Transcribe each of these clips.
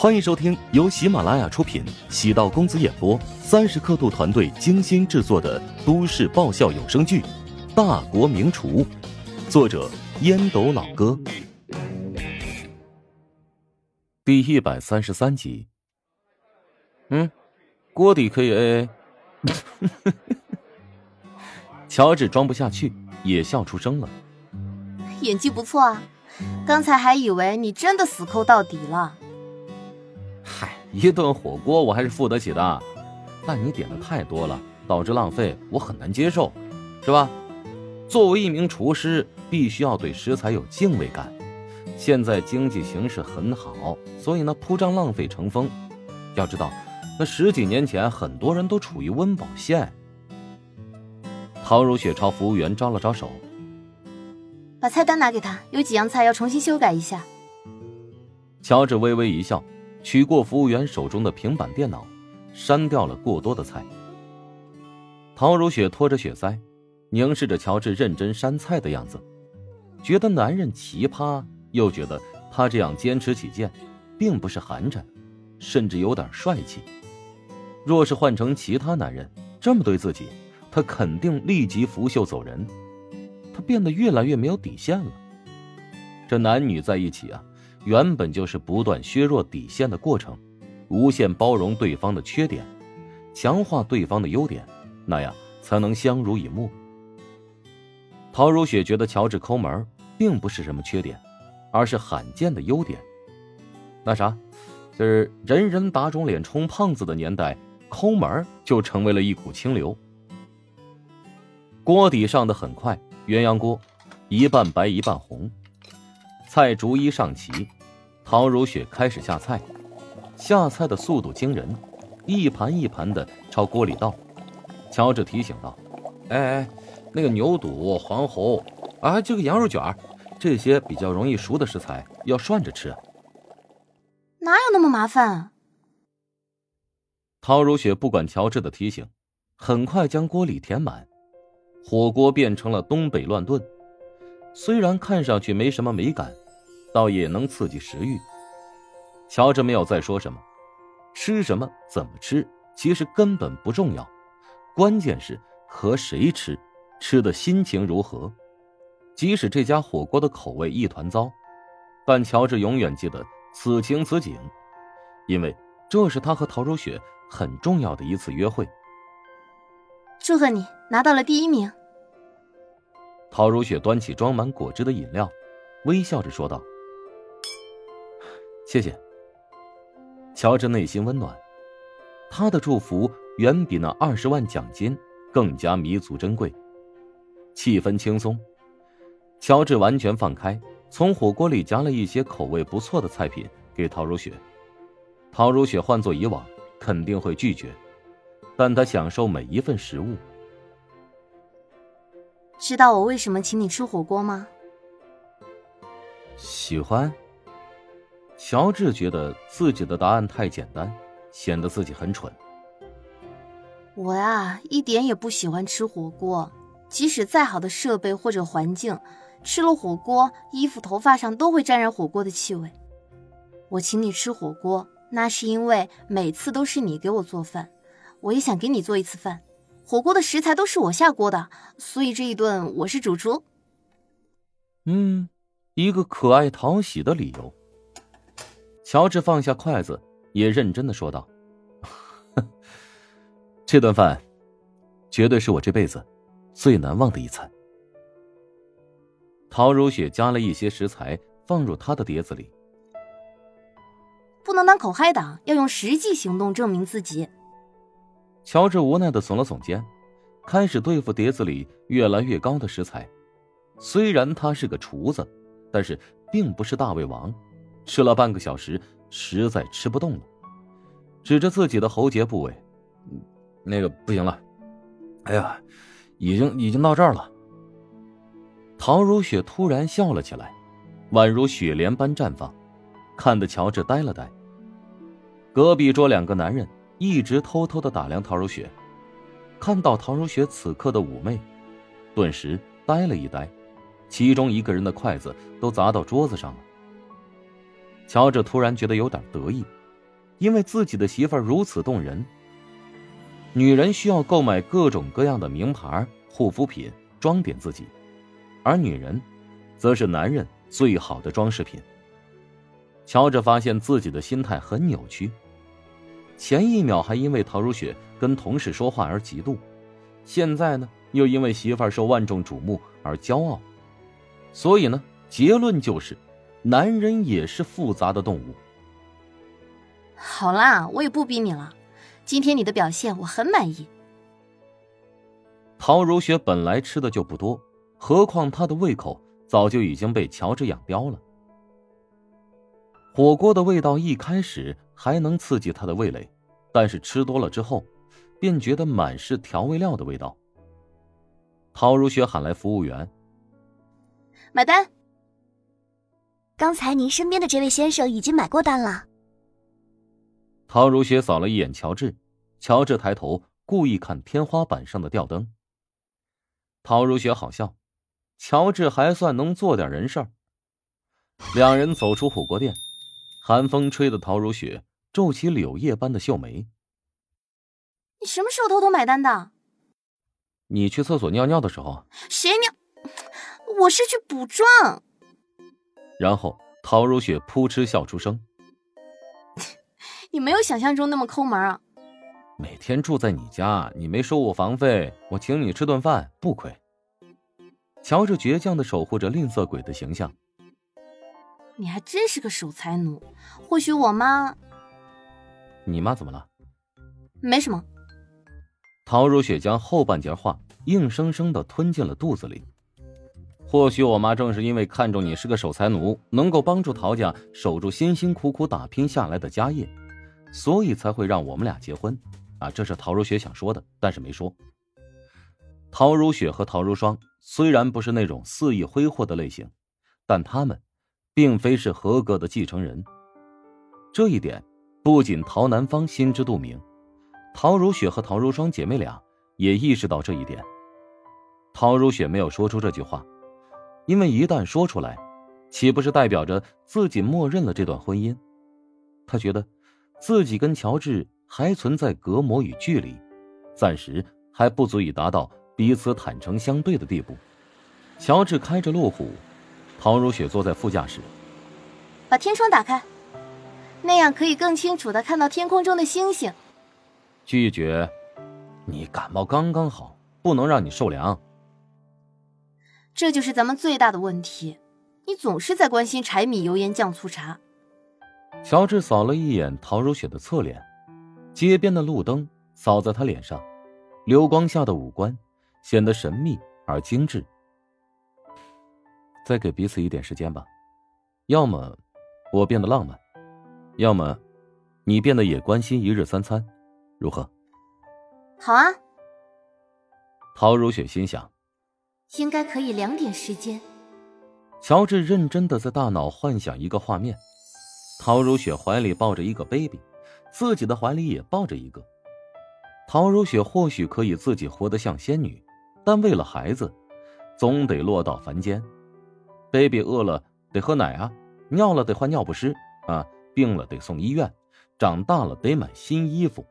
欢迎收听由喜马拉雅出品、喜道公子演播、三十刻度团队精心制作的都市爆笑有声剧《大国名厨》，作者烟斗老哥，第一百三十三集。嗯，锅底可以 A A。乔治装不下去，也笑出声了。演技不错啊，刚才还以为你真的死抠到底了。嗨，一顿火锅我还是付得起的，但你点的太多了，导致浪费，我很难接受，是吧？作为一名厨师，必须要对食材有敬畏感。现在经济形势很好，所以呢，铺张浪费成风。要知道，那十几年前，很多人都处于温饱线。陶如雪朝服务员招了招手，把菜单拿给他，有几样菜要重新修改一下。乔治微微一笑。取过服务员手中的平板电脑，删掉了过多的菜。陶如雪拖着血腮，凝视着乔治认真删菜的样子，觉得男人奇葩，又觉得他这样坚持己见，并不是寒碜，甚至有点帅气。若是换成其他男人这么对自己，他肯定立即拂袖走人。他变得越来越没有底线了。这男女在一起啊。原本就是不断削弱底线的过程，无限包容对方的缺点，强化对方的优点，那样才能相濡以沫。陶如雪觉得乔治抠门并不是什么缺点，而是罕见的优点。那啥，就是人人打肿脸充胖子的年代，抠门就成为了一股清流。锅底上的很快，鸳鸯锅，一半白一半红，菜逐一上齐。陶如雪开始下菜，下菜的速度惊人，一盘一盘的朝锅里倒。乔治提醒道：“哎哎，那个牛肚、黄喉啊，这个羊肉卷这些比较容易熟的食材要涮着吃。”哪有那么麻烦？陶如雪不管乔治的提醒，很快将锅里填满，火锅变成了东北乱炖。虽然看上去没什么美感。倒也能刺激食欲。乔治没有再说什么，吃什么、怎么吃，其实根本不重要，关键是和谁吃，吃的心情如何。即使这家火锅的口味一团糟，但乔治永远记得此情此景，因为这是他和陶如雪很重要的一次约会。祝贺你拿到了第一名。陶如雪端起装满果汁的饮料，微笑着说道。谢谢。乔治内心温暖，他的祝福远比那二十万奖金更加弥足珍贵。气氛轻松，乔治完全放开，从火锅里夹了一些口味不错的菜品给陶如雪。陶如雪换做以往肯定会拒绝，但她享受每一份食物。知道我为什么请你吃火锅吗？喜欢。乔治觉得自己的答案太简单，显得自己很蠢。我呀，一点也不喜欢吃火锅，即使再好的设备或者环境，吃了火锅，衣服、头发上都会沾染火锅的气味。我请你吃火锅，那是因为每次都是你给我做饭，我也想给你做一次饭。火锅的食材都是我下锅的，所以这一顿我是主厨。嗯，一个可爱讨喜的理由。乔治放下筷子，也认真的说道：“这顿饭，绝对是我这辈子最难忘的一餐。”陶如雪加了一些食材放入他的碟子里。不能当口嗨党，要用实际行动证明自己。乔治无奈的耸了耸肩，开始对付碟子里越来越高的食材。虽然他是个厨子，但是并不是大胃王。吃了半个小时，实在吃不动了，指着自己的喉结部位：“那个不行了，哎呀，已经已经到这儿了。”陶如雪突然笑了起来，宛如雪莲般绽放，看得乔治呆了呆。隔壁桌两个男人一直偷偷的打量陶如雪，看到陶如雪此刻的妩媚，顿时呆了一呆，其中一个人的筷子都砸到桌子上了。乔治突然觉得有点得意，因为自己的媳妇儿如此动人。女人需要购买各种各样的名牌护肤品装点自己，而女人，则是男人最好的装饰品。乔治发现自己的心态很扭曲，前一秒还因为陶如雪跟同事说话而嫉妒，现在呢又因为媳妇儿受万众瞩目而骄傲。所以呢，结论就是，男人也是复杂的动物。好啦，我也不逼你了。今天你的表现我很满意。陶如雪本来吃的就不多，何况她的胃口早就已经被乔治养刁了。火锅的味道一开始还能刺激他的味蕾，但是吃多了之后，便觉得满是调味料的味道。陶如雪喊来服务员：“买单。”刚才您身边的这位先生已经买过单了。陶如雪扫了一眼乔治，乔治抬头故意看天花板上的吊灯。陶如雪好笑，乔治还算能做点人事儿。两人走出火锅店，寒风吹得陶如雪皱起柳叶般的秀眉。你什么时候偷偷买单的？你去厕所尿尿的时候。谁尿？我是去补妆。然后陶如雪扑哧笑出声。你没有想象中那么抠门啊！每天住在你家，你没收我房费，我请你吃顿饭不亏。乔治倔强的守护着吝啬鬼的形象。你还真是个守财奴。或许我妈……你妈怎么了？没什么。陶如雪将后半截话硬生生的吞进了肚子里。或许我妈正是因为看中你是个守财奴，能够帮助陶家守住辛辛苦苦打拼下来的家业。所以才会让我们俩结婚，啊，这是陶如雪想说的，但是没说。陶如雪和陶如霜虽然不是那种肆意挥霍的类型，但他们，并非是合格的继承人。这一点，不仅陶南方心知肚明，陶如雪和陶如霜姐妹俩也意识到这一点。陶如雪没有说出这句话，因为一旦说出来，岂不是代表着自己默认了这段婚姻？她觉得。自己跟乔治还存在隔膜与距离，暂时还不足以达到彼此坦诚相对的地步。乔治开着路虎，陶如雪坐在副驾驶。把天窗打开，那样可以更清楚的看到天空中的星星。拒绝，你感冒刚刚好，不能让你受凉。这就是咱们最大的问题，你总是在关心柴米油盐酱醋茶。乔治扫了一眼陶如雪的侧脸，街边的路灯扫在她脸上，流光下的五官显得神秘而精致。再给彼此一点时间吧，要么我变得浪漫，要么你变得也关心一日三餐，如何？好啊。陶如雪心想，应该可以两点时间。乔治认真的在大脑幻想一个画面。陶如雪怀里抱着一个 baby，自己的怀里也抱着一个。陶如雪或许可以自己活得像仙女，但为了孩子，总得落到凡间。baby 饿了得喝奶啊，尿了得换尿不湿啊，病了得送医院，长大了得买新衣服。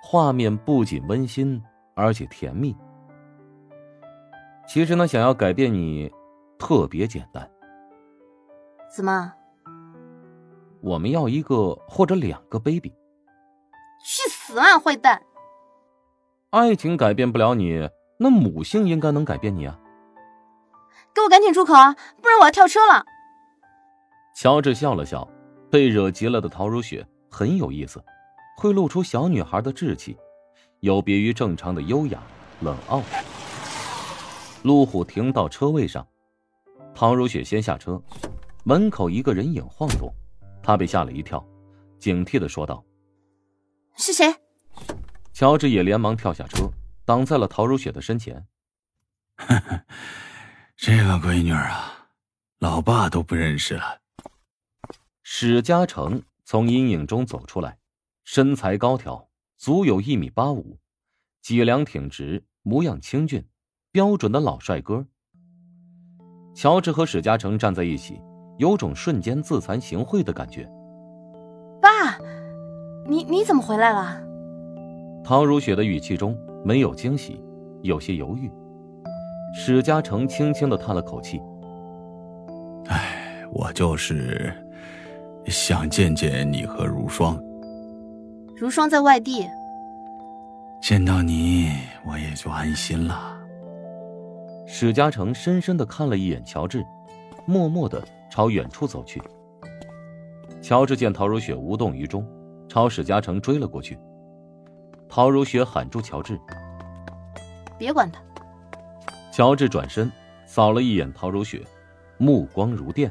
画面不仅温馨，而且甜蜜。其实呢，想要改变你，特别简单。怎么？我们要一个或者两个 baby。去死啊，坏蛋！爱情改变不了你，那母性应该能改变你啊！给我赶紧住口啊，不然我要跳车了。乔治笑了笑，被惹急了的陶如雪很有意思，会露出小女孩的稚气，有别于正常的优雅冷傲。路虎停到车位上，陶如雪先下车，门口一个人影晃动。她被吓了一跳，警惕的说道：“是谁？”乔治也连忙跳下车，挡在了陶如雪的身前。“这个闺女啊，老爸都不认识了。”史嘉诚从阴影中走出来，身材高挑，足有一米八五，脊梁挺直，模样清俊，标准的老帅哥。乔治和史嘉诚站在一起。有种瞬间自惭形秽的感觉。爸，你你怎么回来了？陶如雪的语气中没有惊喜，有些犹豫。史嘉诚轻轻的叹了口气：“哎，我就是想见见你和如霜。如霜在外地，见到你我也就安心了。”史嘉诚深深的看了一眼乔治，默默的朝远处走去。乔治见陶如雪无动于衷，朝史嘉诚追了过去。陶如雪喊住乔治：“别管他。”乔治转身扫了一眼陶如雪，目光如电。